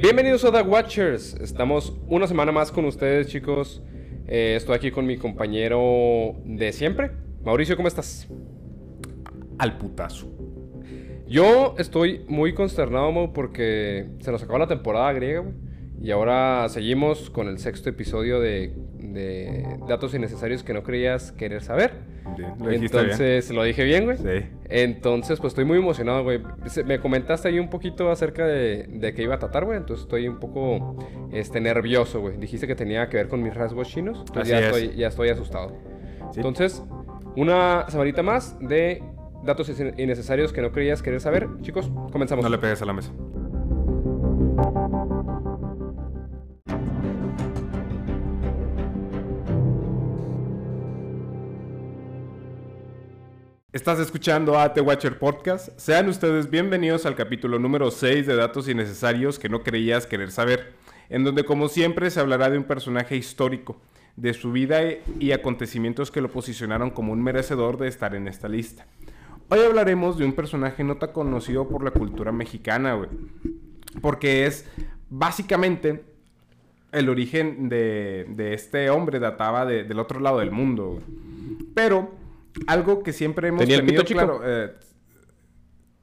Bienvenidos a The Watchers. Estamos una semana más con ustedes, chicos. Eh, estoy aquí con mi compañero de siempre. Mauricio, ¿cómo estás? Al putazo. Yo estoy muy consternado, Mau, porque se nos acabó la temporada griega, güey. Y ahora seguimos con el sexto episodio de, de datos innecesarios que no creías querer saber. Bien, lo Entonces, ¿lo dije bien, güey? Sí. Entonces, pues estoy muy emocionado, güey. Me comentaste ahí un poquito acerca de, de qué iba a tratar, güey. Entonces estoy un poco este, nervioso, güey. Dijiste que tenía que ver con mis rasgos chinos. Entonces Así ya, es. estoy, ya estoy asustado. Sí. Entonces, una semanita más de datos innecesarios que no creías querer saber. Chicos, comenzamos. No le pegues a la mesa. Estás escuchando a The Watcher Podcast. Sean ustedes bienvenidos al capítulo número 6 de Datos Innecesarios que no creías querer saber, en donde como siempre se hablará de un personaje histórico, de su vida y acontecimientos que lo posicionaron como un merecedor de estar en esta lista. Hoy hablaremos de un personaje no tan conocido por la cultura mexicana, güey. Porque es básicamente el origen de, este hombre databa de- del otro lado del mundo, güey. Pero algo que siempre hemos ¿Tenía el tenido chico? claro... eh,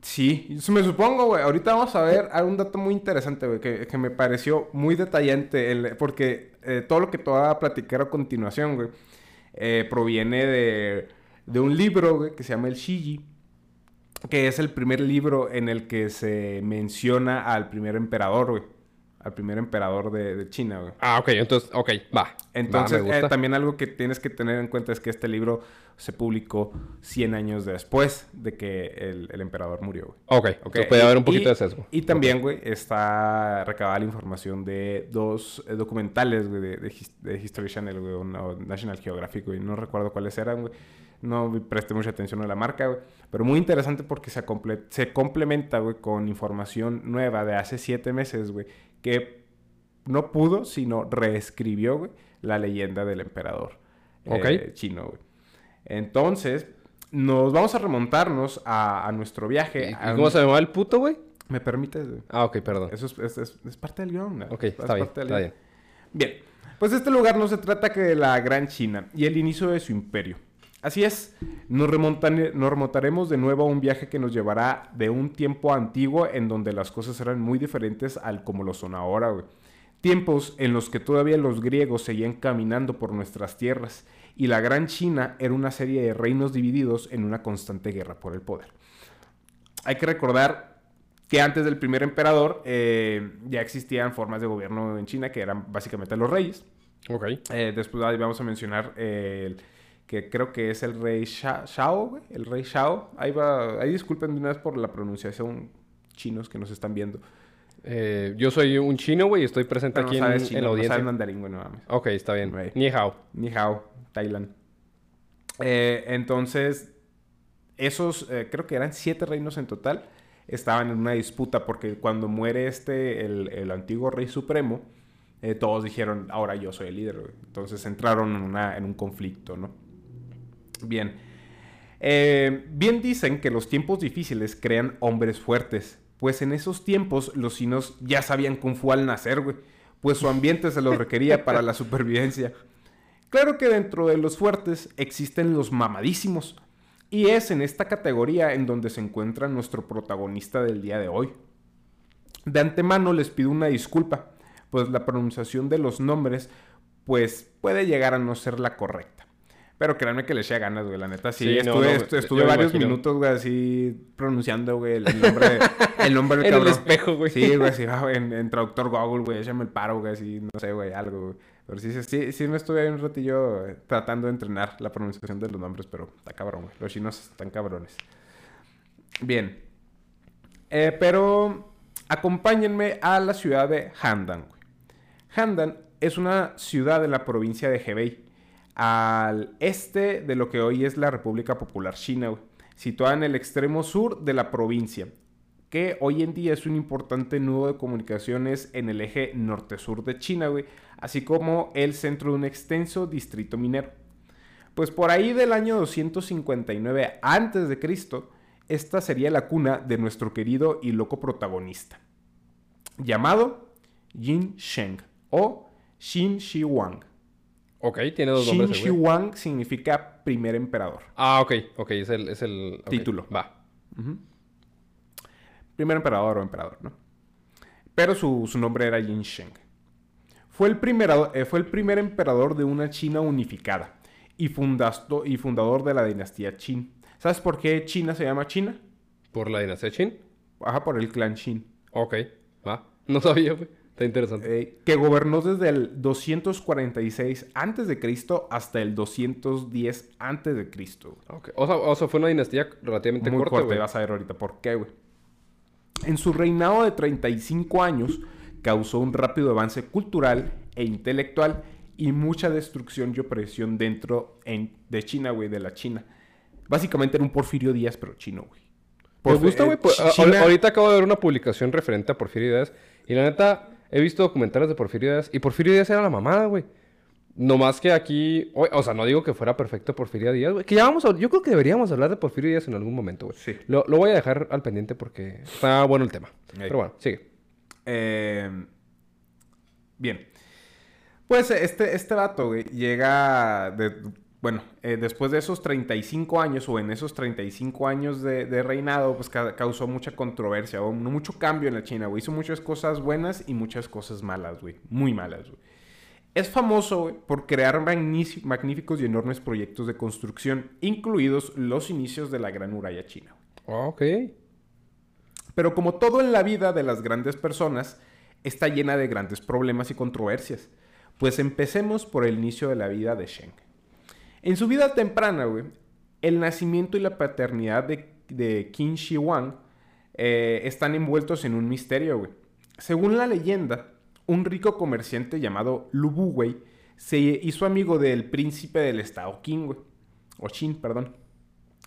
sí, me supongo, güey. Ahorita vamos a ver un dato muy interesante, güey, que, que me pareció muy detallante, el- porque eh, todo lo que te voy a platicar a continuación, güey, eh, proviene de, de un libro, güey, que se llama El Shiji, que es el primer libro en el que se menciona al primer emperador, güey. Al primer emperador de, de China, güey. Ah, ok. Entonces, ok, va. Entonces, Va, eh, también algo que tienes que tener en cuenta es que este libro se publicó 100 años después de que el, el emperador murió, güey. Ok, Ok, entonces puede y- haber un poquito y- de sesgo. Y también, güey, está recabada la información de dos eh, documentales, güey, de, de de History Channel, güey, o National Geographic, güey. No recuerdo cuáles eran, güey. No presté mucha atención a la marca, güey. Pero muy interesante porque se, comple- se complementa, güey, con información nueva de hace siete meses, güey, que no pudo, sino reescribió, güey, la leyenda del emperador eh, chino, güey. Entonces, nos vamos a remontarnos a, a nuestro viaje. ¿Y a cómo un- se llamaba el puto, güey? ¿Me permites? güey? Ah, ok, perdón. Eso es, es- es- es parte del guion. ¿no? Ok, bien, parte del está bien. Bien, pues este lugar no se trata que de la Gran China y el inicio de su imperio. Así es, nos, remontan- nos remontaremos de nuevo a un viaje que nos llevará de un tiempo antiguo en donde las cosas eran muy diferentes al como lo son ahora, güey. Tiempos en los que todavía los griegos seguían caminando por nuestras tierras y la Gran China era una serie de reinos divididos en una constante guerra por el poder. Hay que recordar que antes del primer emperador eh, ya existían formas de gobierno en China que eran básicamente los reyes. Ok. Eh, después ahí vamos a mencionar eh, el- que creo que es el rey Sha- Shao, güey, el rey Shao. Ahí va, ahí disculpen de una vez por la pronunciación chinos que nos están viendo. Eh, yo soy un chino, güey, y estoy presente Pero no aquí en, chino, la no audiencia. sabes mandarín, güey, no mames. Ok, está bien. Güey. Ni hao. Ni hao, Thailand. Eh, entonces, esos, eh, creo que eran siete reinos en total, estaban en una disputa porque cuando muere este, el, el antiguo rey supremo, todos dijeron, ahora yo soy el líder. güey. Entonces entraron en, una, en un conflicto, ¿no? Bien. Eh, bien dicen que los tiempos difíciles crean hombres fuertes. Pues en esos tiempos los chinos ya sabían Kung Fu al nacer, güey. Pues su ambiente se lo requería para la supervivencia. Claro que dentro de los fuertes existen los mamadísimos. Y es en esta categoría en donde se encuentra nuestro protagonista del día de hoy. De antemano les pido una disculpa, pues la pronunciación de los nombres pues puede llegar a no ser la correcta. Pero créanme que le eché ganas, güey, la neta. Sí, Sí, estuve, no, estuve varios minutos, güey, así pronunciando, güey, el, el nombre, el nombre del En el cabrón. espejo, güey. Sí, güey, sí, ah, en, en traductor Google, güey, échame el paro, güey, así, no sé, güey, algo, güey. Pero sí, sí, sí, sí me estuve ahí un ratillo eh, tratando de entrenar la pronunciación de los nombres, pero está cabrón, güey. Los chinos están cabrones. Bien. Eh, pero acompáñenme a la ciudad de Handan, güey. Handan es una ciudad de la provincia de Hebei, al este de lo que hoy es la República Popular China, situada en el extremo sur de la provincia, que hoy en día es un importante nudo de comunicaciones en el eje norte-sur de China, así como el centro de un extenso distrito minero. Pues por ahí del año 259 a.C., esta sería la cuna de nuestro querido y loco protagonista, llamado Yin Sheng o Xin Shi Huang. Ok, tiene dos Xin nombres. Significa primer emperador. Ah, ok, ok, es el, es el Título. Va. Primer emperador o emperador, ¿no? Pero su, su nombre era Yin Sheng. Fue el, primero- eh, fue el primer emperador de una China unificada y, fundasto- y fundador de la dinastía Qin. ¿Sabes por qué China se llama China? ¿Por la dinastía Qin? Ajá, por el clan Qin. Ok, va. No sabía, güey. Está interesante. eh, que gobernó desde el 246 a.C. hasta el 210 a.C. Ok. O, sea, o sea, fue una dinastía relativamente Muy corta, corta, güey. vas a ver ahorita por qué, güey. En su reinado de 35 años, causó un rápido avance cultural e intelectual y mucha destrucción y opresión dentro en- de China, güey, de la China. Básicamente era un Porfirio Díaz, pero chino, güey. Me gusta, eh, güey. China- Ahorita acabo de ver una publicación referente a Porfirio Díaz. Y la neta, he visto documentales de Porfirio Díaz. Y Porfirio Díaz era la mamada, güey. No más que aquí... O, o sea, no digo que fuera perfecto Porfirio Díaz, güey. Que ya vamos a... Yo creo que deberíamos hablar de Porfirio Díaz en algún momento, güey. Sí. Lo, lo voy a dejar al pendiente porque está bueno el tema. Pero bueno, sigue. Eh, bien. Pues este, este vato, güey, llega de, bueno, eh, después de esos 35 años o en esos 35 años de, de reinado, pues ca- causó mucha controversia o mucho cambio en la China, güey. Hizo muchas cosas buenas y muchas cosas malas, güey. Muy malas, güey. Es famoso, güey, por crear magnífic- magníficos y enormes proyectos de construcción, incluidos los inicios de la Gran Muralla China, güey. Ok. Pero como todo en la vida de las grandes personas, está llena de grandes problemas y controversias. Pues empecemos por el inicio de la vida de Sheng. En su vida temprana, güey, el nacimiento y la paternidad de, de Qin Shi Huang eh, están envueltos en un misterio, güey. Según la leyenda, un rico comerciante llamado Lu Bu, güey, se hizo amigo del príncipe del estado Qin, güey. O Qin, perdón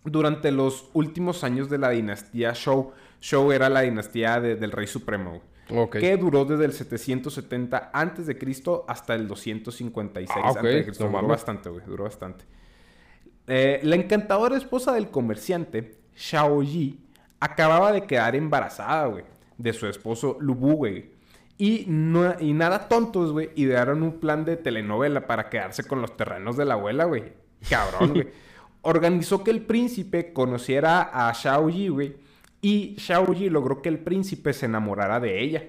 durante los últimos años de la dinastía Shou. Shou era la dinastía de- del rey supremo, güey, Que duró desde el 770 a.C. hasta el 256 Ah, ok. a.C. No Duró bastante, güey, duró bastante. Eh, la encantadora esposa del comerciante, Shao Yi, acababa de quedar embarazada, güey, de su esposo Lu Bu, güey. Y, no, y nada tontos, güey, idearon un plan de telenovela para quedarse con los terrenos de la abuela, güey. Cabrón, güey. Organizó que el príncipe conociera a Shao Yi, güey. Y Shao Yi logró que el príncipe se enamorara de ella.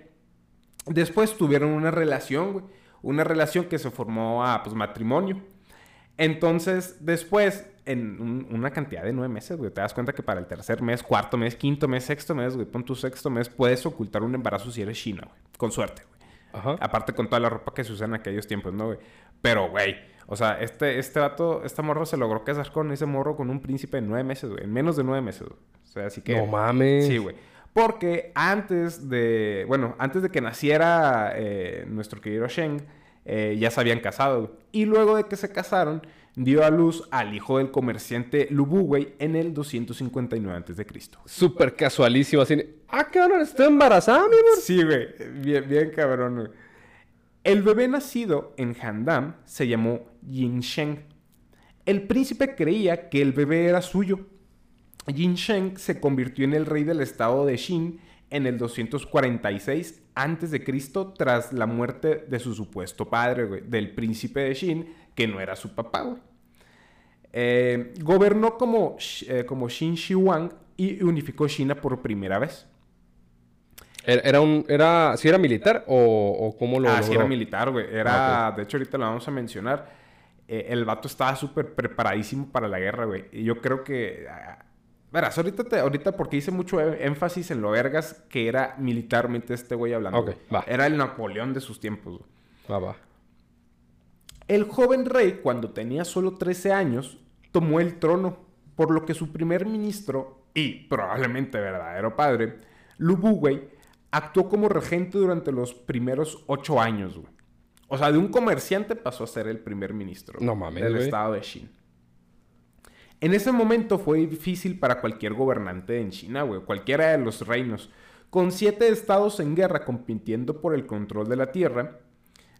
Después tuvieron una relación, güey. Una relación que se formó a, pues, matrimonio. Entonces, después, en un- una cantidad de nueve meses, güey, te das cuenta que para el tercer mes, cuarto mes, quinto mes, sexto mes, güey, pon tu sexto mes, puedes ocultar un embarazo si eres china, güey. Con suerte, güey. Ajá. Aparte con toda la ropa que se usa en aquellos tiempos, ¿no, güey? Pero, güey, o sea, este, este vato, esta morra se logró casar con ese morro con un príncipe en nueve meses, güey. En menos de nueve meses, güey. O sea, así que... No mames. Sí, güey. Porque antes de, bueno, antes de que naciera eh, nuestro querido Sheng, eh, ya se habían casado. Y luego de que se casaron, dio a luz al hijo del comerciante Lubu, güey, en el 259 a.C. Súper casualísimo, así. Ah, cabrón, estoy embarazada, mi amor. Sí, güey. Bien, bien cabrón, güey. El bebé nacido en Handam se llamó Yin Sheng. El príncipe creía que el bebé era suyo. Yin Sheng se convirtió en el rey del estado de Xin en el 246 a.C. tras la muerte de su supuesto padre, güey, del príncipe de Xin, que no era su papá, güey. Eh, gobernó como, eh, como Xin Shi Huang y unificó China por primera vez. ¿Era, era un... Era... ¿Sí era militar o, o cómo lo Ah, sí, logró? era militar, güey. Era, de hecho, ahorita lo vamos a mencionar. Eh, el vato estaba súper preparadísimo para la guerra, güey. Y yo creo que. Verás, ahorita, te- ahorita porque hice mucho é- énfasis en lo vergas que era militarmente este güey hablando. Ok, güey. va. Era el Napoleón de sus tiempos. Va, va. El joven rey, cuando tenía solo 13 años, tomó el trono, por lo que su primer ministro y probablemente verdadero padre, Lu Bu, güey, actuó como regente durante los primeros 8 años, güey. O sea, de un comerciante pasó a ser el primer ministro No güey, mames, del güey. estado de Xin. En ese momento fue difícil para cualquier gobernante en China, güey, cualquiera de los reinos. Con siete estados en guerra compitiendo por el control de la tierra,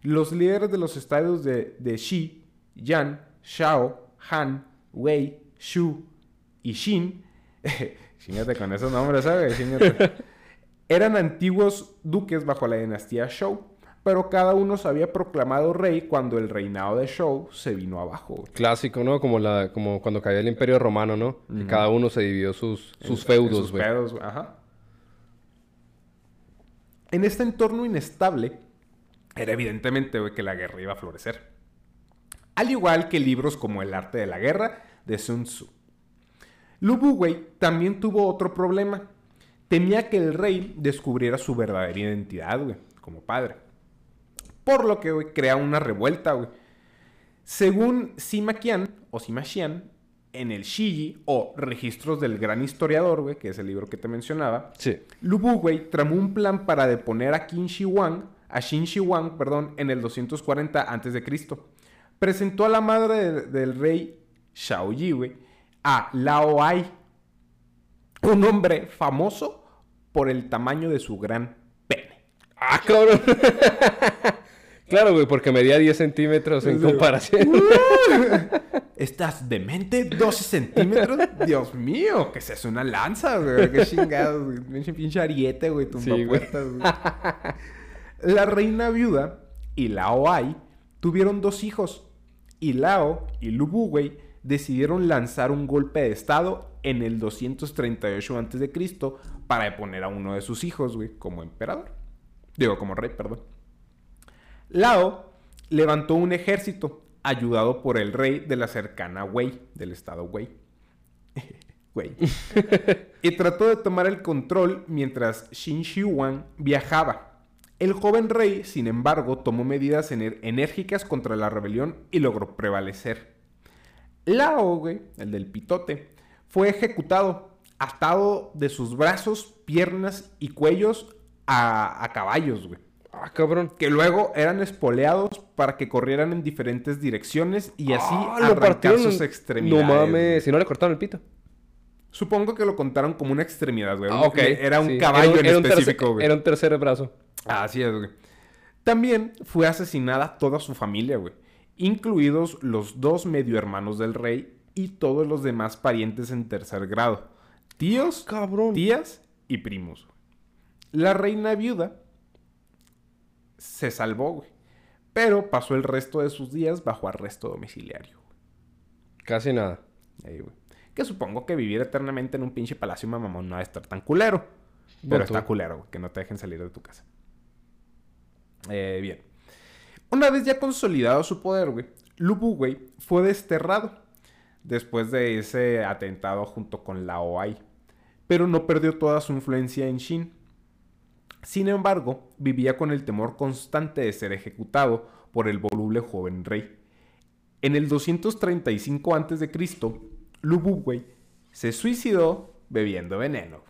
los líderes de los estados de, de Xi, Yan, Shao, Han, Wei, Shu y Xin, chingate con esos nombres, ¿sabes? Eran antiguos duques bajo la dinastía Shou. Pero cada uno se había proclamado rey cuando el reinado de Shou se vino abajo. güey. Clásico, ¿no? Como, la, como cuando cayó el Imperio Romano, ¿no? Que cada uno se dividió sus, sus En feudos, sus güey. Ajá. En este entorno inestable, era evidentemente güey, que la guerra iba a florecer. Al igual que libros como El arte de la guerra de Sun Tzu. Lu Bu, güey, también tuvo otro problema. Temía que el rey descubriera su verdadera identidad, güey, como padre. Por lo que, güey, crea una revuelta, güey. Según Sima Qian o Sima Xian, en el Shiji o Registros del Gran Historiador, güey, que es el libro que te mencionaba, Sí. Lu Bu, güey, tramó un plan para deponer a Qin Shi Huang, a Xin Shi Huang, perdón, en el 240 a.C. Presentó a la madre de- del rey Shao Yi, güey, a Lao Ai, un hombre famoso por el tamaño de su gran pene. ¡Ah, cabrón! claro, güey, porque medía 10 centímetros en Sí. comparación. ¿Estás demente? ¿12 centímetros? Dios mío, que se hace una lanza, güey. Qué chingados, güey. Pinche ariete, güey. Tumba Sí, güey. puertas, güey. La reina viuda y Lao Ai tuvieron dos hijos. Y Lao y Lubu, güey, decidieron lanzar un golpe de estado en el 238 a.C. para deponer a uno de sus hijos, güey, como emperador. Digo, como rey, perdón. Lao levantó un ejército ayudado por el rey de la cercana Wei, del estado Wei. Wei. y trató de tomar el control mientras Xin Shi Huang viajaba. El joven rey, sin embargo, tomó medidas enérgicas contra la rebelión y logró prevalecer. Lao, güey, el del pitote, fue ejecutado, atado de sus brazos, piernas y cuellos a, a caballos, güey ¡Ah, cabrón! que luego eran espoleados para que corrieran en diferentes direcciones y así Ah, lo arrancar sus extremidades. No mames, si no le cortaron el pito. Supongo que lo contaron como una extremidad, güey. Ah, Un- ok. Era un sí. caballo Era en tercer- específico, güey. Era un tercer brazo. Así es, güey. También fue asesinada toda su familia, güey. Incluidos los dos medio hermanos del rey y todos los demás parientes en tercer grado. Tíos, Cabrón. tías y primos. La reina viuda se salvó, güey. Pero pasó el resto de sus días bajo arresto domiciliario. Casi nada. Ahí, güey. Que supongo que vivir eternamente en un pinche palacio mamamón no va a estar tan culero. Pero está culero, güey, que no te dejen salir de tu casa. Eh, bien. Una vez ya consolidado su poder, güey, Lu Bu, güey, fue desterrado después de ese atentado junto con Lao Ai. Pero no perdió toda su influencia en Shin. Sin embargo, vivía con el temor constante de ser ejecutado por el voluble joven rey. En el 235 a.C., Lu Bu, güey, se suicidó bebiendo veneno.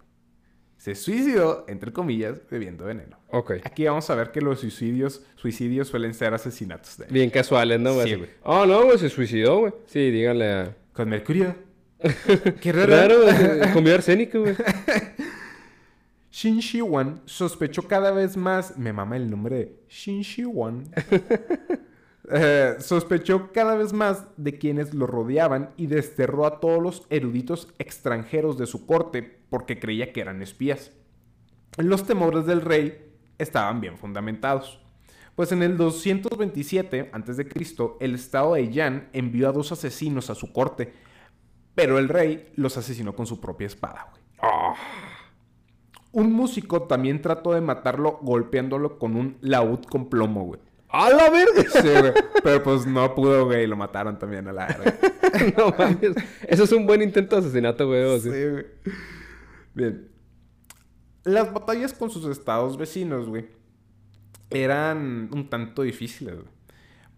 Se suicidó, entre comillas, bebiendo veneno. Ok. Aquí vamos a ver que los suicidios, suicidios suelen ser asesinatos de Bien casuales, ¿no, güey? Sí, güey. Oh, no, güey, se suicidó, güey. Sí, díganle a... Con mercurio. Qué raro. Raro. Comió arsénico, güey. Shin sospechó cada vez más. Me mama el nombre de Shin. Eh, sospechó cada vez más de quienes lo rodeaban y desterró a todos los eruditos extranjeros de su corte porque creía que eran espías. Los temores del rey estaban bien fundamentados. Pues en el 227 a.C., el estado de Yan envió a dos asesinos a su corte, pero el rey los asesinó con su propia espada, güey. Un músico también trató de matarlo golpeándolo con un laúd con plomo, güey. ¡A la verga! Sí, güey. Pero pues no pudo, güey. y Lo mataron también a la verga. no mames. Eso es un buen intento de asesinato, güey. Sí, güey. Bien. Las batallas con sus estados vecinos, güey, eran un tanto difíciles, güey.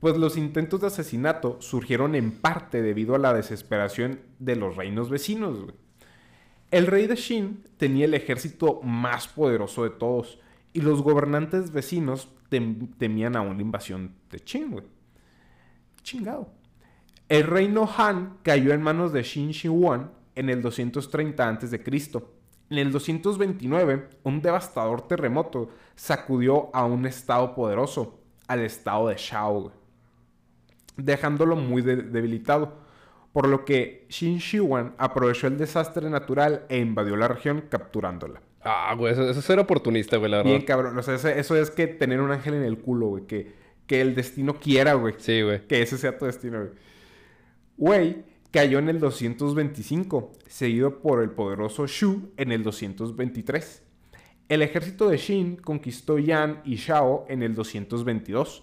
Pues los intentos de asesinato surgieron en parte debido a la desesperación de los reinos vecinos, güey. El rey de Shin tenía el ejército más poderoso de todos y los gobernantes vecinos tem- temían a una invasión de Qin. Chingado. El reino Han cayó en manos de Xin Shi Huang en el 230 a.C. En el 229, un devastador terremoto sacudió a un estado poderoso, al estado de Shao, dejándolo muy de- debilitado, por lo que Xin Shi Huang aprovechó el desastre natural e invadió la región capturándola. Ah, güey, eso, eso es ser oportunista, güey, la verdad. Bien cabrón. O sea, eso es que tener un ángel en el culo, güey. Que, que el destino quiera, güey. Sí, güey. Que ese sea tu destino, güey. Wei cayó en el 225, seguido por el poderoso Shu en el 223. El ejército de Shin conquistó Yan y Shao en el 222.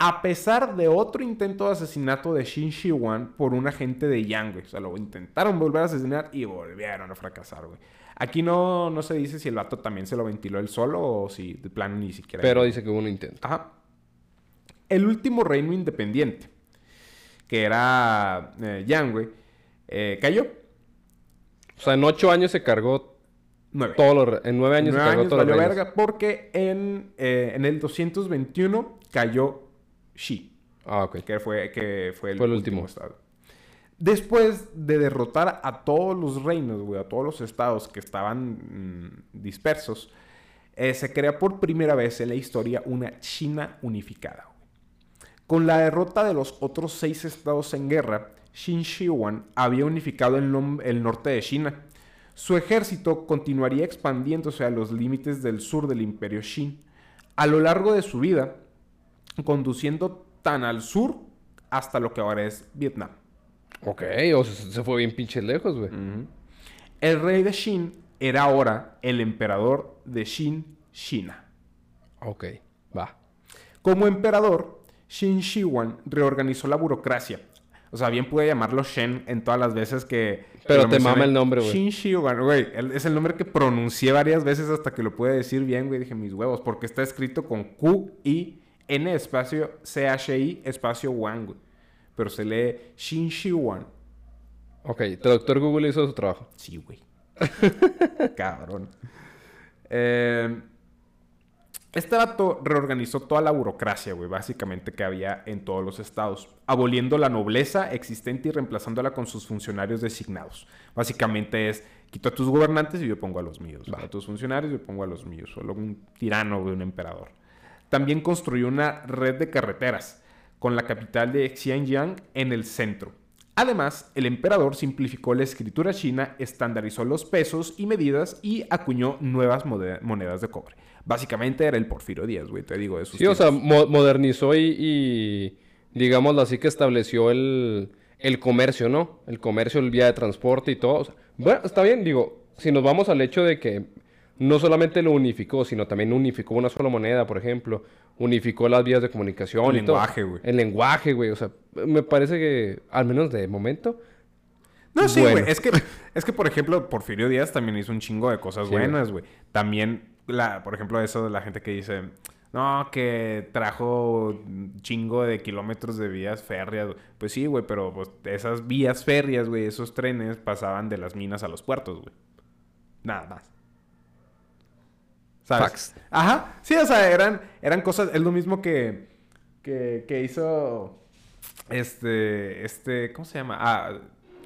A pesar de otro intento de asesinato de Shin Shiwan por un agente de Yang, güey. O sea, lo intentaron volver a asesinar y volvieron a fracasar, güey. Aquí no, no se dice si el vato también se lo ventiló él solo o si de plano ni siquiera... Pero dice que hubo un intento. Ajá. El último reino independiente, que era eh, Yang, güey, eh, cayó. O sea, en ocho años se cargó Nueve. re- En nueve años Nueve se cargó años todos los valió verga porque en, eh, en el 221 cayó Shi, Ah, ok. que fue, que fue el, Fue el último último. estado. Después de derrotar a todos los reinos, güey, a todos los estados que estaban mm, dispersos, eh, se crea por primera vez en la historia una China unificada. güey. Con la derrota de los otros seis estados en guerra, Qin Shi Huang había unificado el, el norte de China. Su ejército continuaría expandiéndose a los límites del sur del imperio Qin. A lo largo de su vida, conduciendo tan al sur hasta lo que ahora es Vietnam. Ok, o sea, se fue bien pinche lejos, güey. El rey de Qin era ahora el emperador de Qin, China. Ok, va. Como emperador, Qin Shi Huang reorganizó la burocracia. O sea, bien pude llamarlo Shen en todas las veces que... Pero te mama el nombre, güey. Qin Shi Huang, güey. Es el nombre que pronuncié varias veces hasta que lo pude decir bien, güey. Dije, mis huevos. Porque está escrito con Q, I, N, espacio, C, H, I, espacio, Wang, güey. Pero se lee Qin Shi Huang. Ok, el doctor Google hizo su trabajo. Sí, güey. Cabrón. Eh, este vato reorganizó toda la burocracia, güey, básicamente que había en todos los estados, aboliendo la nobleza existente y reemplazándola con sus funcionarios designados. Básicamente es, quito a tus gobernantes y yo pongo a los míos. Va. A tus funcionarios y yo pongo a los míos. Solo un tirano, güey, un emperador. También construyó una red de carreteras con la capital de Xianyang en el centro. Además, el emperador simplificó la escritura china, estandarizó los pesos y medidas y acuñó nuevas monedas de cobre. Básicamente era el Porfirio Díaz, güey, te digo sus Sí, o sea, mo- modernizó y, y, digámoslo así, que estableció el, el comercio, ¿no? El comercio, el vía de transporte y todo. O sea, bueno, está bien, digo, si nos vamos al hecho de que no solamente lo unificó, sino también unificó una sola moneda, por ejemplo, unificó las vías de comunicación El y lenguaje, güey. El lenguaje, güey. O sea, me parece que, al menos de momento, No, sí, güey. Es que, es que, por ejemplo, Porfirio Díaz también hizo un chingo de cosas Sí, buenas, güey. También, la, por ejemplo, eso de la gente que dice, no, que trajo un chingo de kilómetros de vías férreas. güey". Pues sí, güey, pero pues, esas vías férreas, güey, esos trenes pasaban de las minas a los puertos, güey. Nada más. ¿Sabes? Facts. Ajá. Sí, o sea, eran, eran cosas. Es lo mismo que, que, que hizo. Este. Este. ¿Cómo se llama? Ah.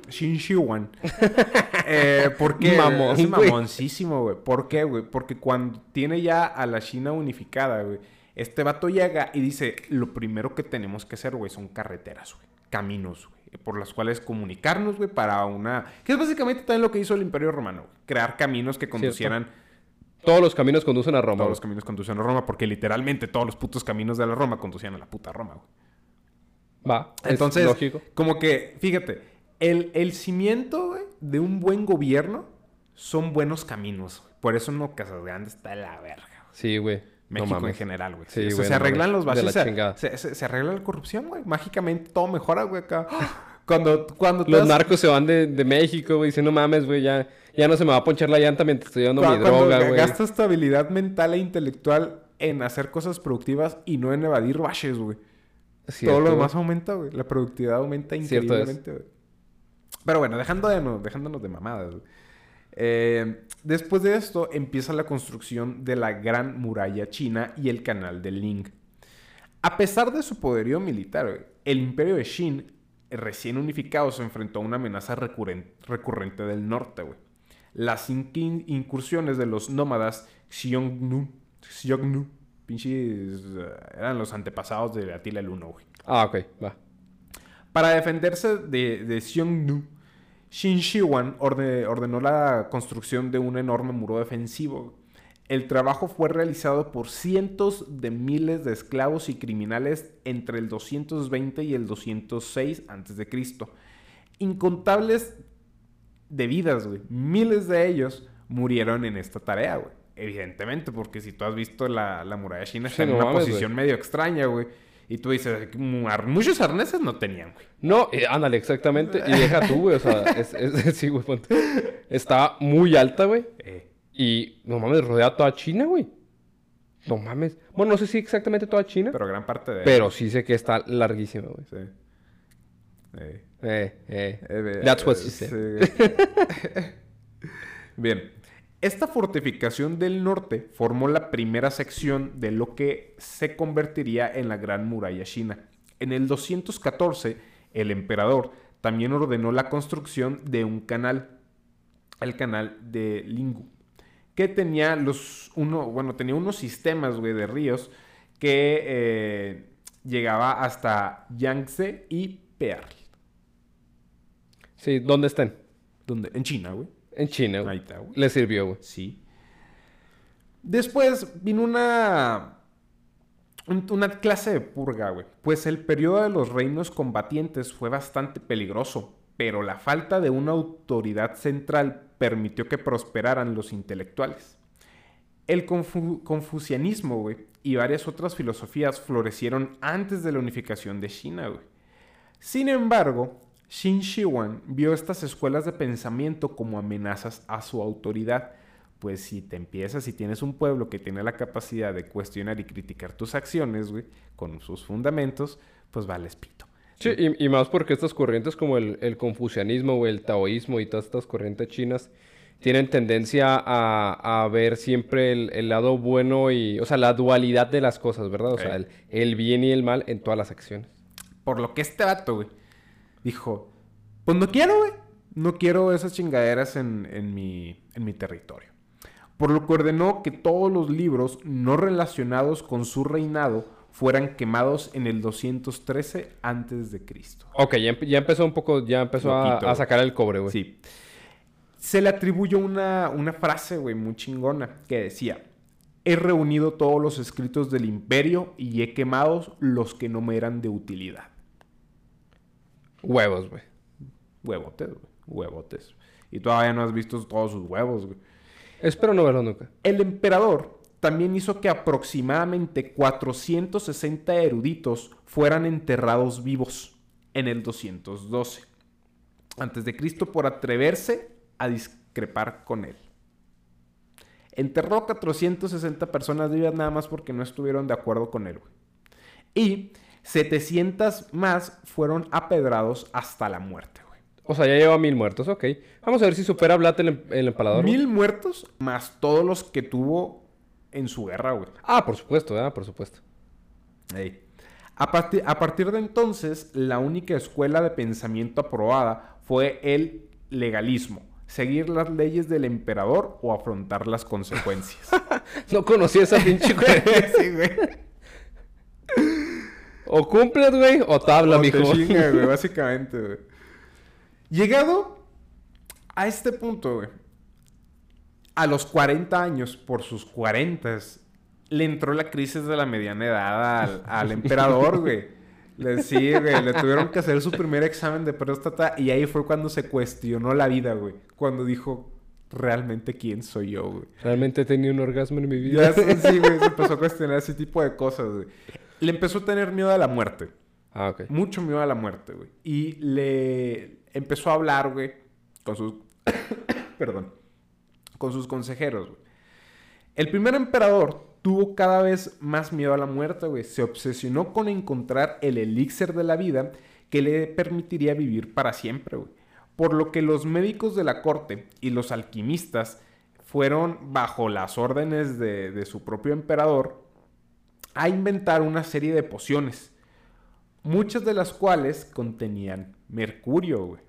Shin Shiwan. eh, ¿Por qué? Mamón, Es güey. mamoncísimo, güey. ¿Por qué, güey? Porque cuando tiene ya a la China unificada, güey. Este vato llega y dice: Lo primero que tenemos que hacer, güey, son carreteras, güey. Caminos, güey. Por las cuales comunicarnos, güey, para una. Que es básicamente también lo que hizo el Imperio Romano, güey. Crear caminos que conducieran. Todos los caminos conducen a Roma. Todos güey. los caminos conducen a Roma, porque literalmente todos los putos caminos de la Roma conducían a la puta Roma, güey. Va. es Entonces, lógico. como que, fíjate, el, el cimiento, güey, de un buen gobierno son buenos caminos. Por eso no Casas Grandes está de la verga. güey. Sí, güey. No México en general, güey. Sí, O sea, se arreglan los vacíos. Se, se- se arregla la corrupción, güey. Mágicamente todo mejora, güey, acá. Cuando, cuando Los das- narcos se van de, de México, güey. Dicen, no mames, güey, ya, ya no se me va a ponchar la llanta mientras estoy dando Cu- mi cuando droga, ga- güey. gastas tu habilidad mental e intelectual en hacer cosas productivas y no en evadir baches, güey. Todo lo demás aumenta, güey. La productividad aumenta increíblemente, güey. Pero bueno, dejando de, no- dejándonos de mamadas, güey. Eh, después de esto empieza la construcción de la Gran Muralla China y el Canal del Ling. A pesar de su poderío militar, el imperio de Qin, recién unificado, se enfrentó a una amenaza recurren- recurrente del norte, güey. Las incursiones de los nómadas Xiongnu, Xiongnu, pinches, eran los antepasados de Atila el Uno, güey. Ah, ok, va. Para defenderse de, de Xiongnu, Shin Shiwan orde- ordenó la construcción de un enorme muro defensivo. El trabajo fue realizado por cientos de miles de esclavos y criminales entre el 220 y el 206 a.C. Incontables de vidas, güey. Miles de ellos murieron en esta tarea, güey. Evidentemente, porque si tú has visto la, la muralla china, está en una mames, posición medio extraña, güey. Y tú dices, "Mu- ar- muchos arneses no tenían, güey. No, eh, ándale, exactamente. Y deja tú, güey. O sea, es, es- sí, güey. Está muy alta, güey. Eh, Y no mames, rodea toda China, güey. No mames. Bueno, no sé si exactamente toda China, pero, pero gran parte de... sí sé que está larguísima, güey. Sí. Eh, Eh, eh. eh, That's what eh, she said. sí. Bien. Esta fortificación del norte formó la primera sección de lo que se convertiría en la Gran Muralla China. En el 214, el emperador también ordenó la construcción de un canal, el canal de Lingu, que tenía los uno, bueno, tenía unos sistemas, güey, de ríos que eh, llegaba hasta Yangtze y Pearl. Sí, ¿dónde están? ¿Dónde? En China, güey. En China, Ahí güey. está, güey. Le sirvió, güey. Sí. Después vino una. un- Una clase de purga, güey. Pues el periodo de los reinos combatientes fue bastante peligroso, pero la falta de una autoridad central permitió que prosperaran los intelectuales. El confu- confucianismo, y varias otras filosofías florecieron antes de la unificación de China. Sin embargo, Xin Shiwan vio estas escuelas de pensamiento como amenazas a su autoridad, pues si te empiezas y tienes un pueblo que tiene la capacidad de cuestionar y criticar tus acciones, con sus fundamentos, pues vales pito. Sí, y, y más porque estas corrientes como el, el confucianismo o el taoísmo y todas estas corrientes chinas tienen tendencia a, a ver siempre el, el lado bueno y, o sea, la dualidad de las cosas, ¿verdad? O sea, el, el bien y el mal en todas las acciones. Por lo que este vato, güey, dijo, pues no quiero, güey. No quiero esas chingaderas en, en mi, en mi territorio. Por lo que ordenó que todos los libros no relacionados con su reinado fueran quemados en el 213 antes de Cristo. Ok, ya, ya empezó un poco, ya empezó a- sacar el cobre, güey. Sí. Se le atribuyó una, una frase, güey, muy chingona, que decía, he reunido todos los escritos del imperio y he quemado los que no me eran de utilidad. Huevos, güey. Huevotes, güey. Huevotes. Y todavía no has visto todos sus huevos, güey. Espero no verlo nunca. El emperador también hizo que aproximadamente 460 eruditos fueran enterrados vivos en el 212 antes de Cristo por atreverse a discrepar con él. Enterró a 460 personas vivas nada más porque no estuvieron de acuerdo con él. güey. Y 700 más fueron apedrados hasta la muerte. güey. O sea, ya lleva mil muertos, ok. Vamos a ver si supera Blat el, em- el empalador. Mil muertos más todos los que tuvo en su guerra, güey. Ah, por supuesto, ¿verdad? Por supuesto. Ey. A, a partir de entonces, la única escuela de pensamiento aprobada fue el legalismo. Seguir las leyes del emperador o afrontar las consecuencias. No conocí esa pinche güey. sí, güey. O cumples, güey, o tabla, O te mijo. chinga, güey, básicamente, güey. Llegado a este punto, güey, a los 40 años, por sus 40, le entró la crisis de la mediana edad al, al emperador, güey. Le, sí, güey, le tuvieron que hacer su primer examen de próstata y ahí fue cuando se cuestionó la vida, güey. Cuando dijo, ¿realmente quién soy yo, güey? Realmente he tenido un orgasmo en mi vida. Ya, sí, güey, se empezó a cuestionar ese tipo de cosas, güey. Le empezó a tener miedo a la muerte. Ah, ok. Mucho miedo a la muerte, güey. Y le empezó a hablar, güey, con sus... Perdón. Con sus consejeros, güey. El primer emperador tuvo cada vez más miedo a la muerte, güey. Se obsesionó con encontrar el elixir de la vida que le permitiría vivir para siempre, güey. Por lo que los médicos de la corte y los alquimistas fueron bajo las órdenes de, de su propio emperador a inventar una serie de pociones muchas de las cuales contenían mercurio, güey.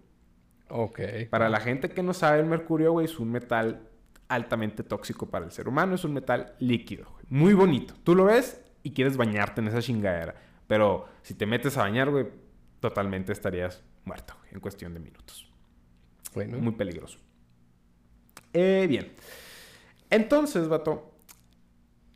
Ok. Para la gente que no sabe, el mercurio, güey, es un metal altamente tóxico para el ser humano, es un metal líquido, güey. Muy bonito. Tú lo ves y quieres bañarte en esa chingadera, pero si te metes a bañar, güey, totalmente estarías muerto, güey, en cuestión de minutos. Bueno. Muy peligroso. Eh, bien. Entonces, vato,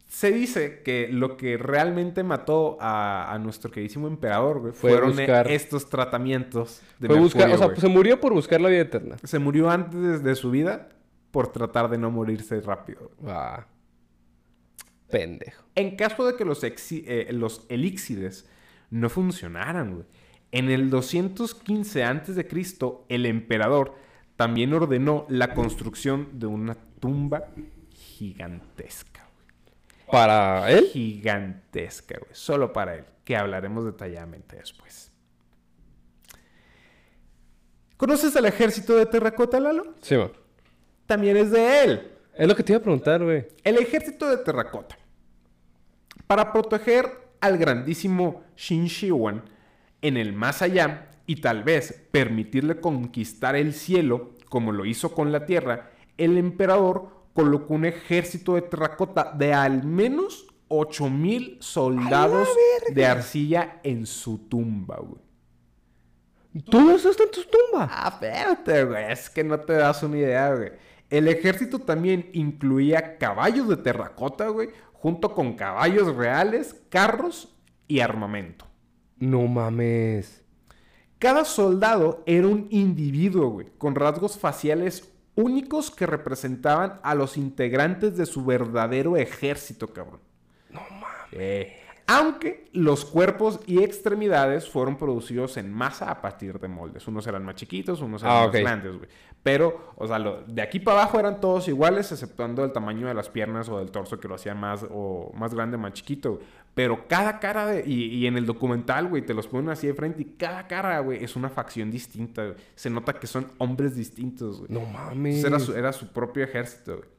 se dice que lo que realmente mató a, a nuestro queridísimo emperador, güey, Fue fueron buscar- estos tratamientos de Fue buscar, o sea, güey. se murió por buscar la vida eterna. Se murió antes de su vida por tratar de no morirse rápido. Ah. Pendejo. En caso de que los, exi- eh, los no funcionaran, güey. En el 215 a.C., el emperador también ordenó la construcción de una tumba gigantesca, güey. ¿Para él? Gigantesca, güey. Solo para él. Que hablaremos detalladamente después. ¿Conoces al ejército de terracota, Lalo? Sí, man. También es de él. Es lo que te iba a preguntar, güey. El ejército de terracota. Para proteger al grandísimo Shin Shiwan en el más allá y tal vez permitirle conquistar el cielo como lo hizo con la tierra, el emperador colocó un ejército de terracota de al menos 8000 soldados de arcilla en su tumba, güey. ¿Todo eso está en tu tumba? Ah, espérate, güey. Es que no te das una idea, güey. El ejército también incluía caballos de terracota, güey, junto con caballos reales, carros y armamento. No mames. Cada soldado era un individuo, güey, con rasgos faciales únicos que representaban a los integrantes de su verdadero ejército, cabrón. No mames. aunque los cuerpos y extremidades fueron producidos en masa a partir de moldes. Unos eran más chiquitos, unos eran Ah, más grandes, güey. Pero, o sea, lo- de aquí para abajo eran todos iguales, exceptuando el tamaño de las piernas o del torso que lo hacían más, o más grande, más chiquito. güey. Pero cada cara de... Y, y en el documental, güey, te los ponen así de frente y cada cara, güey, es una facción distinta. güey. Se nota que son hombres distintos, güey. No mames. Era su, era su propio ejército. güey.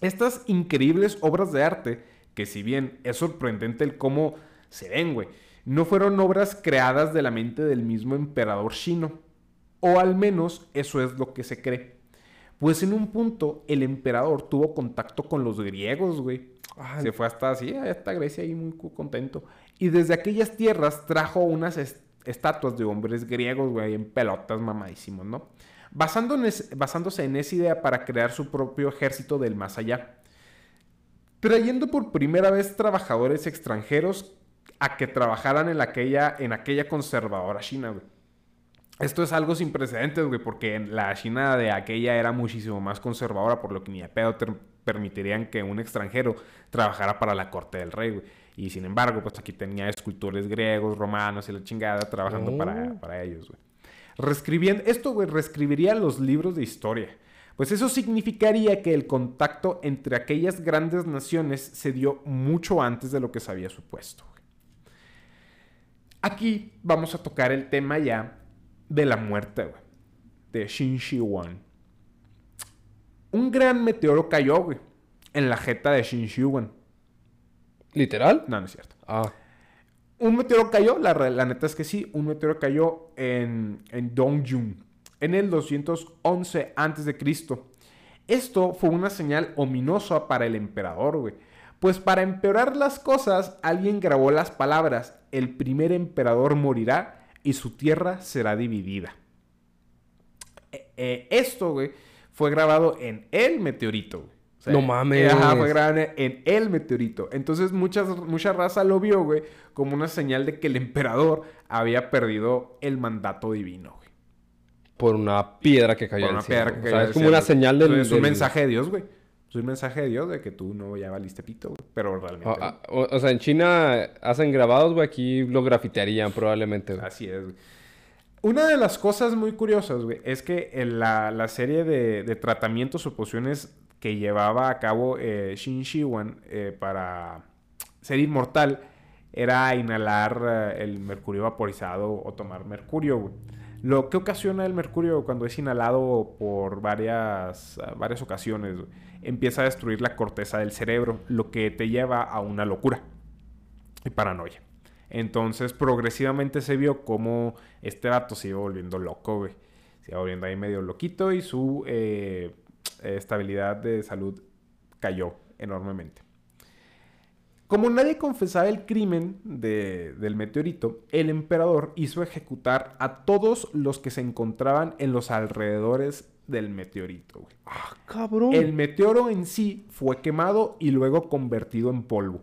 Estas increíbles obras de arte, que si bien es sorprendente el cómo se ven, güey, no fueron obras creadas de la mente del mismo emperador chino. O al menos eso es lo que se cree. Pues en un punto el emperador tuvo contacto con los griegos, güey. Se fue hasta así, hasta Grecia ahí muy contento. Y desde aquellas tierras trajo unas es- estatuas de hombres griegos, güey, en pelotas mamadísimos, ¿no? En es- basándose en esa idea para crear su propio ejército del más allá. Trayendo por primera vez trabajadores extranjeros a que trabajaran en aquella, en aquella conservadora China, güey. Esto es algo sin precedentes, güey, porque la China de aquella era muchísimo más conservadora, por lo que ni de pedo permitirían que un extranjero trabajara para la corte del rey, güey. Y sin embargo, pues aquí tenía escultores griegos, romanos y la chingada trabajando Oh. para, para ellos, güey. Reescribían, esto, güey, reescribiría los libros de historia. Pues eso significaría que el contacto entre aquellas grandes naciones se dio mucho antes de lo que se había supuesto. güey. Aquí vamos a tocar el tema ya de la muerte, güey. De Shin Shi Huang. Un gran meteoro cayó, güey. En la jeta de Shin Shi Huang. ¿Literal? No, no es cierto. Ah. Un meteoro cayó, la, la neta es que sí, un meteoro cayó en, en Dongjun en el 211 a.C. Esto fue una señal ominosa para el emperador, güey. Pues para empeorar las cosas, alguien grabó las palabras, el primer emperador morirá y su tierra será dividida. Eh, eh, esto, güey, fue grabado en el meteorito, güey. O No mames. Ajá, fue grabado en- el meteorito. Entonces muchas, mucha raza lo vio, güey, como una señal de que el emperador había perdido el mandato divino, güey. Por una piedra que cayó Por del una cielo. piedra que O cayó sea, del es como cielo. una señal del... Es un del- mensaje de Dios, güey. Es un mensaje de Dios de que tú no ya valiste pito, güey. Pero realmente... Ah, ah, o, o sea, en China hacen grabados, güey. Aquí lo grafitearían probablemente, güey. Así es, güey. Una de las cosas muy curiosas, güey, es que en la, la serie de, de tratamientos o pociones que llevaba a cabo eh, Shin Shiwan eh, para ser inmortal era inhalar eh, el mercurio vaporizado o tomar mercurio, güey. Lo que ocasiona el mercurio cuando es inhalado por varias, ah, varias ocasiones, güey, empieza a destruir la corteza del cerebro, lo que te lleva a una locura y paranoia. Entonces, progresivamente se vio como este vato se iba volviendo loco. Se iba volviendo ahí medio loquito y su eh, estabilidad de salud cayó enormemente. Como nadie confesaba el crimen de- del meteorito, el emperador hizo ejecutar a todos los que se encontraban en los alrededores del meteorito. güey. Ah, cabrón. El meteoro en sí fue quemado y luego convertido en polvo.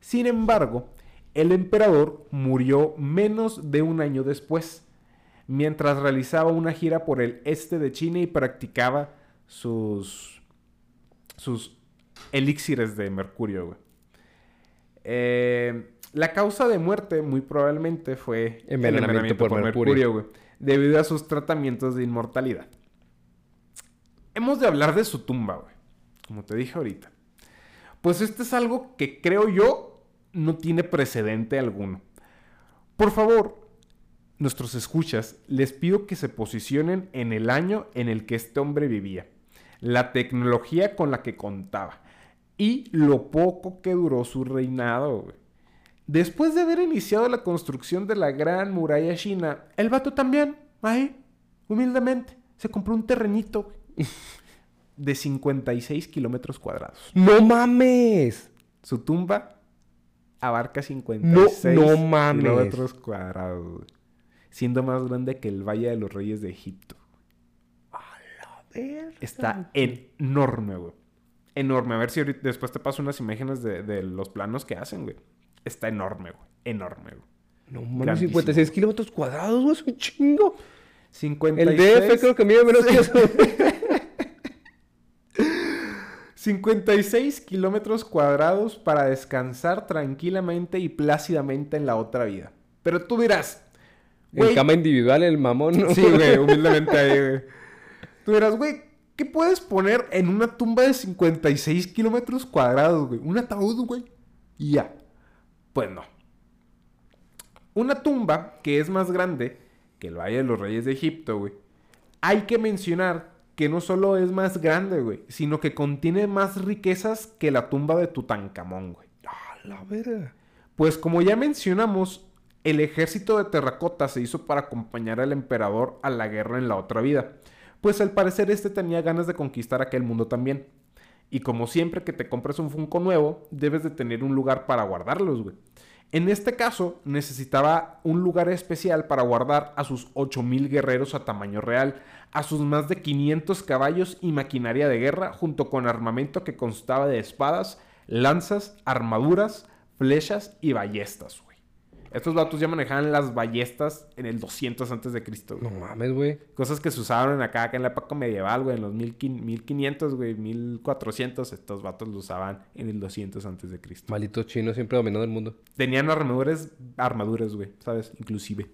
Sin embargo, el emperador murió menos de un año después, mientras realizaba una gira por el este de China y practicaba sus, sus elixires de mercurio. güey. Eh, la causa de muerte muy probablemente fue el Envenenamiento por mercurio. güey, debido a sus tratamientos de inmortalidad. De hablar de su tumba, güey. Como te dije ahorita. Pues este es algo que creo yo no tiene precedente alguno. Por favor, nuestros escuchas, les pido que se posicionen en el año en el que este hombre vivía, la tecnología con la que contaba y lo poco que duró su reinado. Después de haber iniciado la construcción de la gran muralla china, el vato también, ahí, humildemente, se compró un terrenito de 56 kilómetros cuadrados. ¡No mames! Su tumba abarca 56 No- no mames. kilómetros cuadrados, siendo más grande que el Valle de los Reyes de Egipto. Está enorme, güey. Enorme. A ver si ahorita después te paso unas imágenes de, de los planos que hacen, güey. Está enorme, güey. Enorme, güey. No mames, Grandísimo. 56 kilómetros cuadrados, güey, es un chingo. 56, El DF creo que mide menos que eso. 56 kilómetros cuadrados para descansar tranquilamente y plácidamente en la otra vida. Pero tú dirás, En cama individual, el mamón, ¿no? Sí, güey, humildemente ahí, güey. Tú dirás, güey, ¿qué puedes poner en una tumba de 56 kilómetros cuadrados, güey? Un ataúd, güey. Y ya. Pues no. Una tumba que es más grande que el Valle de los Reyes de Egipto, güey. Hay que mencionar que no solo es más grande, güey, sino que contiene más riquezas que la tumba de Tutankamón, güey. A la verga. Pues como ya mencionamos, el ejército de terracota se hizo para acompañar al emperador a la guerra en la otra vida. Pues al parecer este tenía ganas de conquistar aquel mundo también. Y como siempre que te compras un Funko nuevo, debes de tener un lugar para guardarlos, güey. En este caso, necesitaba un lugar especial para guardar a sus 8000 guerreros a tamaño real, a sus más de 500 caballos y maquinaria de guerra, junto con armamento que constaba de espadas, lanzas, armaduras, flechas y ballestas. Estos vatos ya manejaban las ballestas en el 200 antes de Cristo. No mames, güey. Cosas que se usaban acá, acá en la época medieval, güey, en los 1500, 1500, güey, 1400, estos vatos lo usaban en el 200 antes de Cristo. Maldito chino siempre dominando el mundo. Tenían armaduras, armaduras, güey, ¿sabes? Inclusive.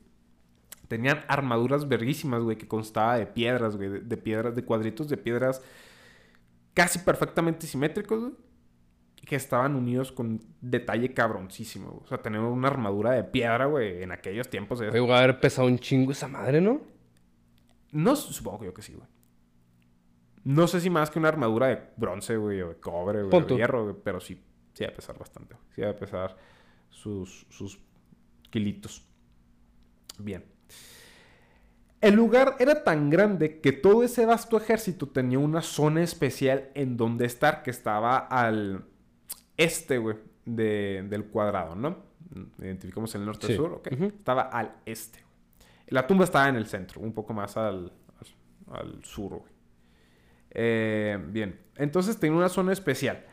Tenían armaduras verguísimas, güey, que constaba de piedras, güey, de, de piedras, de cuadritos de piedras casi perfectamente simétricos, güey, que estaban unidos con detalle cabroncísimo, güey. O sea, tener una armadura de piedra, güey, en aquellos tiempos. es- Oye, a haber pesado un chingo esa madre, ¿no? No, supongo que yo que sí, güey. No sé si más que una armadura de bronce, güey, o de cobre, güey, o de hierro, güey, pero sí, sí va a pesar bastante. güey. Sí va a pesar sus, sus kilitos. Bien. El lugar era tan grande que todo ese vasto ejército tenía una zona especial en donde estar, que estaba al este, güey, de- del cuadrado, ¿no? Identificamos el norte-sur, Sí. ok. Estaba al este. La tumba estaba en el centro, un poco más al, al, al sur, güey. Eh, bien, entonces tenía una zona especial.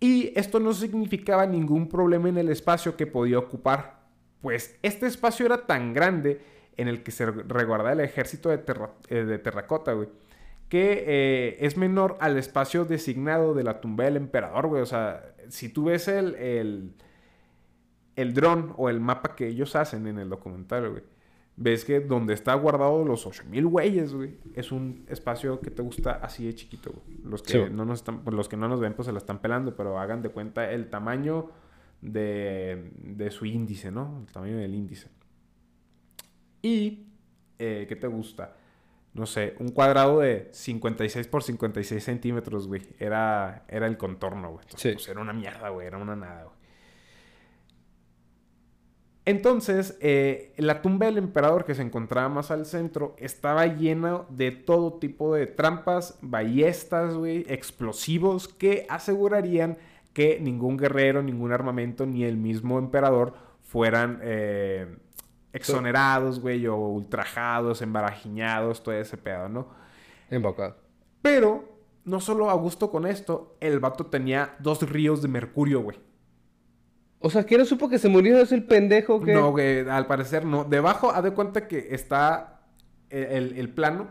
Y esto no significaba ningún problema en el espacio que podía ocupar, pues este espacio era tan grande en el que se resguardaba el ejército de, terra- eh, de terracota, güey, que eh, es menor al espacio designado de la tumba del emperador, güey. O sea, si tú ves el, el, el dron o el mapa que ellos hacen en el documental, güey, ves que donde está guardado los 8000 güeyes, güey, es un espacio que te gusta así de chiquito, güey. Los que, Sí, no nos están, pues, los que no nos ven, pues se la están pelando, pero hagan de cuenta el tamaño de, de su índice, ¿no? El tamaño del índice. Y, eh, ¿qué te gusta? No sé, un cuadrado de 56 por 56 centímetros, güey. Era, era el contorno, güey. Entonces, Sí. pues, era una mierda, güey. Era una nada, güey. Entonces, eh, la tumba del emperador que se encontraba más al centro estaba llena de todo tipo de trampas, ballestas, güey, explosivos que asegurarían que ningún guerrero, ningún armamento, ni el mismo emperador fueran eh, exonerados, güey, o ultrajados, embarajiñados, todo ese pedo, ¿no? Embaucado. Pero, no solo a gusto con esto, el vato tenía dos ríos de mercurio, güey. O sea, ¿quién no supo que se murió? ¿Es el pendejo que...? No, güey, al parecer no. Debajo, haz de cuenta que está el, el plano.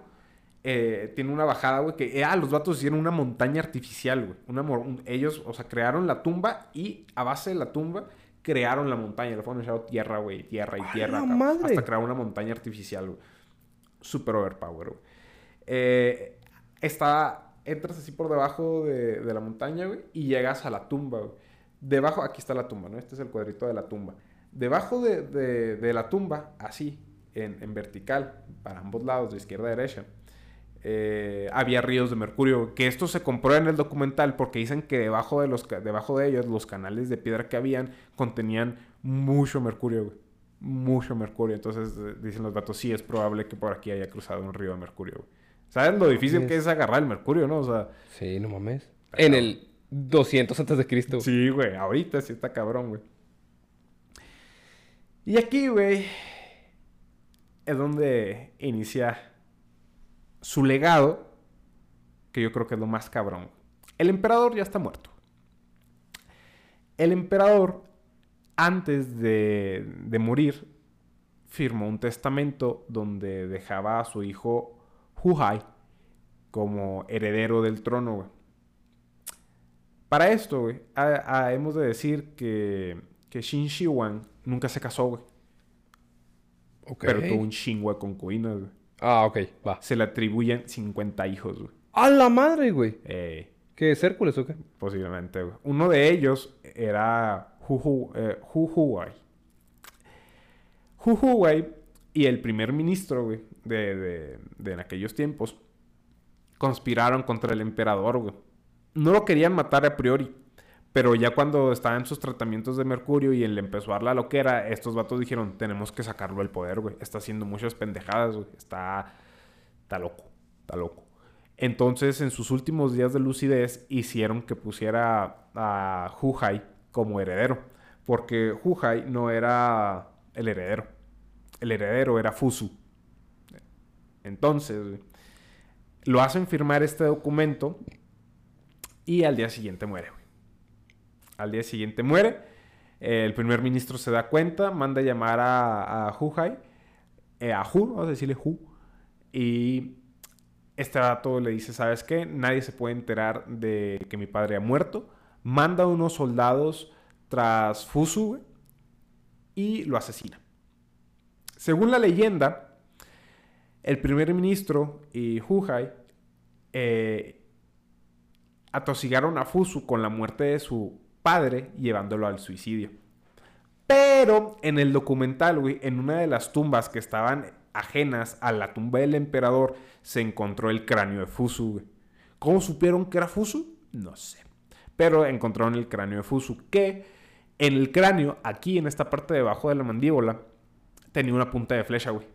eh, tiene una bajada, güey, que... eh, ah, los vatos hicieron una montaña artificial, güey. Una, un- ellos, o sea, crearon la tumba y a base de la tumba crearon la montaña. Le fueron echando tierra, güey, tierra y ¡A tierra. madre! Hasta crear una montaña artificial, güey. Super overpower, güey. Eh, está... Entras así por debajo de, de la montaña, güey, y llegas a la tumba, güey. Debajo, aquí está la tumba, ¿no? Este es el cuadrito de la tumba. Debajo de, de- de la tumba, así, en, en vertical, para ambos lados, de izquierda a derecha, eh, había ríos de mercurio. Que esto se comprueba en el documental porque dicen que debajo de, los, debajo de ellos, los canales de piedra que habían contenían mucho mercurio, güey. Mucho mercurio. Entonces eh, dicen los datos, sí, es probable que por aquí haya cruzado un río de mercurio, güey. ¿Sabes lo difícil que es agarrar el mercurio, no? O sea, Sí, no mames. En el 200 antes de Cristo. Sí, güey, ahorita sí está cabrón, güey. Y aquí, güey, es donde inicia su legado, que yo creo que es lo más cabrón. El emperador ya está muerto. El emperador, antes de, de morir, firmó un testamento donde dejaba a su hijo Huhai como heredero del trono, güey. Para esto, güey, a- a- hemos de decir que, que Shin Shi-wan nunca se casó, güey. Pero tuvo un chingo de concubinas, güey. Ah, ok, va. Se le atribuyen 50 hijos, güey. ¡A la madre, güey! Eh, ¿Qué es Hércules o qué? posiblemente, güey. Uno de ellos era Hu eh. Hu Huai y el primer ministro, güey, de, de, de en aquellos tiempos, conspiraron contra el emperador, güey. No lo querían matar a priori, pero ya cuando estaba en sus tratamientos de mercurio y él empezó a dar la loquera, estos vatos dijeron, tenemos que sacarlo del poder, güey. Está haciendo muchas pendejadas, güey. Está, está loco, está loco. Entonces, en sus últimos días de lucidez, hicieron que pusiera a Huhai como heredero. Porque Huhai no era el heredero. El heredero era Fusu. Entonces, güey, lo hacen firmar este documento y al día siguiente muere. Al día siguiente muere. Eh, el primer ministro se da cuenta, manda llamar a, a eh, a Hu, vamos a decirle Hu, y este dato le dice, ¿sabes qué? Nadie se puede enterar de que mi padre ha muerto. Manda unos soldados tras Fusu y lo asesina. Según la leyenda, el primer ministro y Huhai eh, atosigaron a Fusu con la muerte de su padre, llevándolo al suicidio. Pero en el documental, güey, en una de las tumbas que estaban ajenas a la tumba del emperador, se encontró el cráneo de Fusu, güey. ¿Cómo supieron que era Fusu? No sé. Pero encontraron el cráneo de Fusu, que en el cráneo, aquí en esta parte debajo de la mandíbula, tenía una punta de flecha, güey.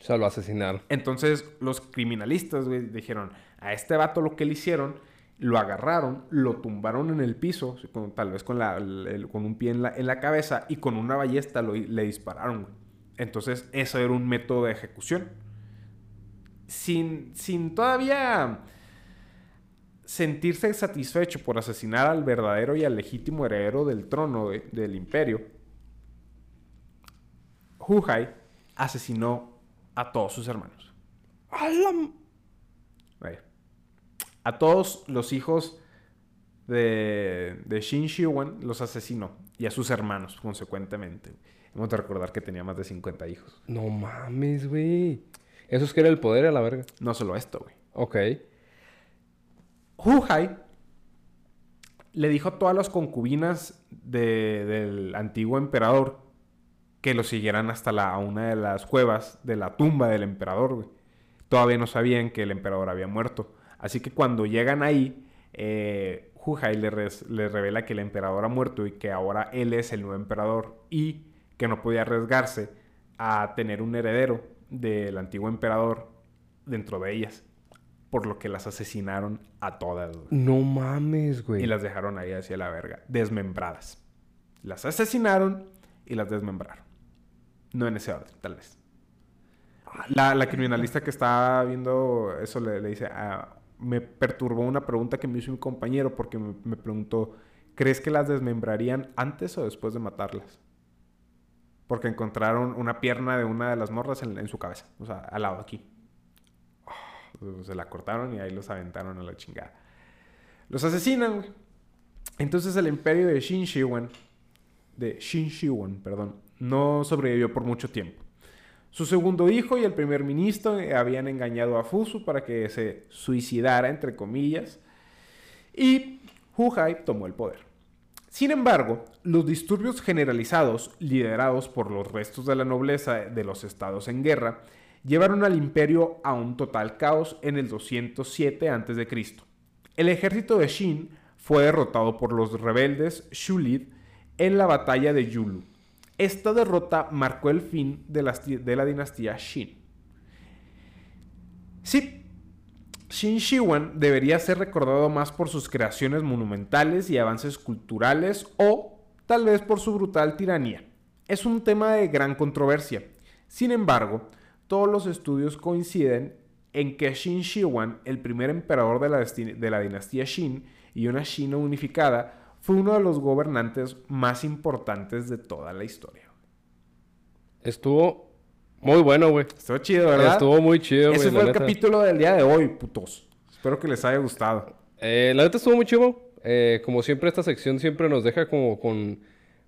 O sea, lo asesinaron. Entonces los criminalistas, güey, dijeron, a este vato lo que le hicieron, lo agarraron, lo tumbaron en el piso, con- tal vez con, la- el- con un pie en la, en la cabeza y con una ballesta lo- le dispararon, güey. Entonces eso era un método de ejecución. Sin, sin todavía sentirse satisfecho por asesinar al verdadero y al legítimo heredero del trono güey, del imperio, Huhai asesinó a todos sus hermanos. ¡A la... A todos los hijos de, de Shin Shi-wan los asesinó. Y a sus hermanos, consecuentemente. Hemos de recordar que tenía más de 50 hijos. No mames, güey. Eso es que era el poder a la verga. No solo esto, güey. Ok. Huhai le dijo a todas las concubinas de- del antiguo emperador que lo siguieran hasta la, a una de las cuevas de la tumba del emperador, güey. Todavía no sabían que el emperador había muerto. Así que cuando llegan ahí, eh, Huhai le, res- le revela que el emperador ha muerto y que ahora él es el nuevo emperador y que no podía arriesgarse a tener un heredero del antiguo emperador dentro de ellas. por lo que las asesinaron a todas. güey. No mames, güey. Y las dejaron ahí hacia la verga, desmembradas. Las asesinaron y las desmembraron. No en ese orden, tal vez. La, la criminalista que estaba viendo eso le, le dice, "Ah, me perturbó una pregunta que me hizo un compañero porque me, preguntó, ¿crees que las desmembrarían antes o después de matarlas? Porque encontraron una pierna de una de las morras en, su cabeza, o sea, al lado aquí. Se la cortaron y ahí los aventaron a la chingada. Los asesinan, güey. Entonces el imperio de Shin Shiwan, de Shin Shiwan, perdón, no sobrevivió por mucho tiempo. Su segundo hijo y el primer ministro eh, habían engañado a Fusu para que se suicidara, entre comillas, y Hu Hai tomó el poder. Sin embargo, los disturbios generalizados, liderados por los restos de la nobleza de los estados en guerra, llevaron al imperio a un total caos en el 207 a.C. El ejército de Shin fue derrotado por los rebeldes Shulid en la batalla de Yulu. Esta derrota marcó el fin de la, de la dinastía Shin. Sí, Shin Shiwan debería ser recordado más por sus creaciones monumentales y avances culturales o tal vez por su brutal tiranía. Es un tema de gran controversia. Sin embargo, todos los estudios coinciden en que Shin Shiwan, el primer emperador de la, dinastía Shin y una China unificada, fue uno de los gobernantes más importantes de toda la historia. Estuvo muy bueno, güey. Estuvo chido, ¿verdad? Estuvo muy chido, güey. Ese fue el neta. capítulo del día de hoy, putos. Espero que les haya gustado. Eh, la neta estuvo muy chido. Eh, como siempre, esta sección siempre nos deja como con,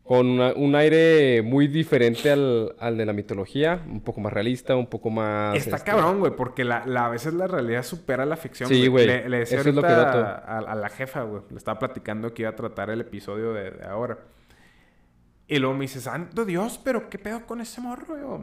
con una- un aire muy diferente al, al de la mitología. Un poco más realista, un poco más... Está este, cabrón, güey, porque la, la- a veces la realidad supera la ficción. Sí, güey. Le, le decía Eso es lo que a, a la jefa, güey. Le estaba platicando que iba a tratar el episodio de, de ahora. Y luego me dice, santo Dios, pero ¿qué pedo con ese morro? Yo,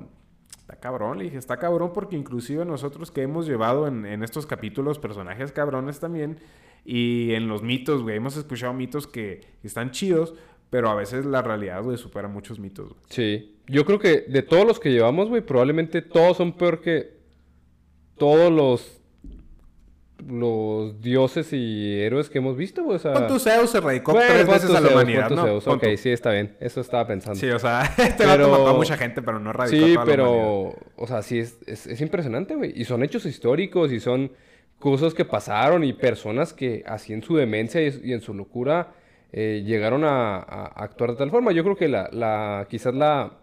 está cabrón. Le dije, está cabrón porque inclusive nosotros que hemos llevado en, en estos capítulos personajes cabrones también. Y en los mitos, güey. Hemos escuchado mitos que están chidos. Pero a veces la realidad, güey, supera muchos mitos, güey. Sí. Yo creo que de todos los que llevamos, güey, probablemente todos son peor que todos los los dioses y héroes que hemos visto, güey. O sea, tu Zeus se radicó Bueno, tres veces a la humanidad, ¿no? Zeus. Ok, tu- sí, está bien. Eso estaba pensando. Sí, o sea, este Pero- mató a mucha gente, pero no radicó a Sí, toda la humanidad. pero, o sea, sí, es, es, es impresionante, güey. Y son hechos históricos y son cosas que pasaron y personas que así en su demencia y, y en su locura eh, llegaron a, a actuar de tal forma. Yo creo que la, la quizás la,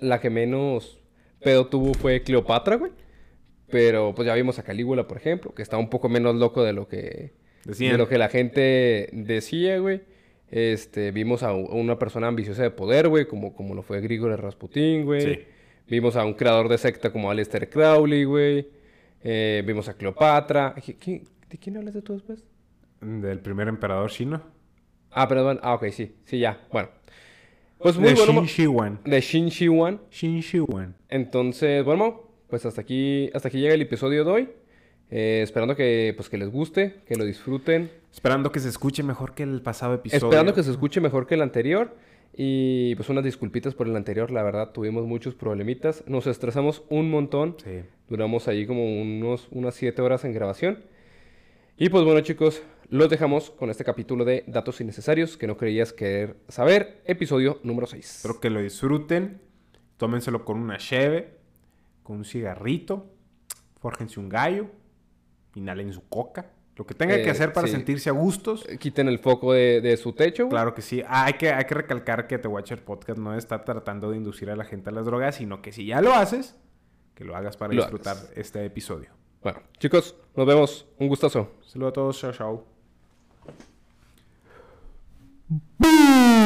la que menos pedo tuvo fue Cleopatra, güey. Pero pues ya vimos a Calígula, por ejemplo, que está un poco menos loco de lo que, Decían. de lo que la gente decía, güey. Este, vimos a, una persona ambiciosa de poder, güey, como, como lo fue Grigori Rasputin, güey. Sí. Vimos a un creador de secta como Aleister Crowley, güey. Eh, vimos a Cleopatra. ¿Qui- qui- ¿De quién hablas de tú después? Del primer emperador chino. Ah, perdón. Ah, ok, sí. Sí, ya. Bueno. Pues muy de bueno. Shin Shiwan. De Shin Shi Wan. Shin Shiwan. Entonces, bueno, pues hasta aquí, hasta aquí llega el episodio de hoy. Eh, esperando que, pues, que les guste, que lo disfruten. Esperando que se escuche mejor que el pasado episodio. Esperando que se escuche mejor que el anterior. Y pues unas disculpitas por el anterior, la verdad, tuvimos muchos problemitas. Nos estresamos un montón. Sí. Duramos ahí como unos, unas 7 horas en grabación. Y pues bueno chicos, los dejamos con este capítulo de Datos Innecesarios que no creías querer saber, episodio número 6. Espero que lo disfruten. Tómenselo con una cheve, con un cigarrito. Fórjense un gallo. Inhalen su coca. Lo que tengan Eh, que hacer para sí. sentirse a gustos. Quiten el foco de, de su techo. güey. Claro que sí. Ah, hay, que, hay que recalcar que The Watcher Podcast no está tratando de inducir a la gente a las drogas, sino que si ya lo haces, que lo hagas para Lo disfrutar hagas. este episodio. Bueno, chicos, nos vemos. Un gustazo. Saludos a todos. Chao, chao. Boom!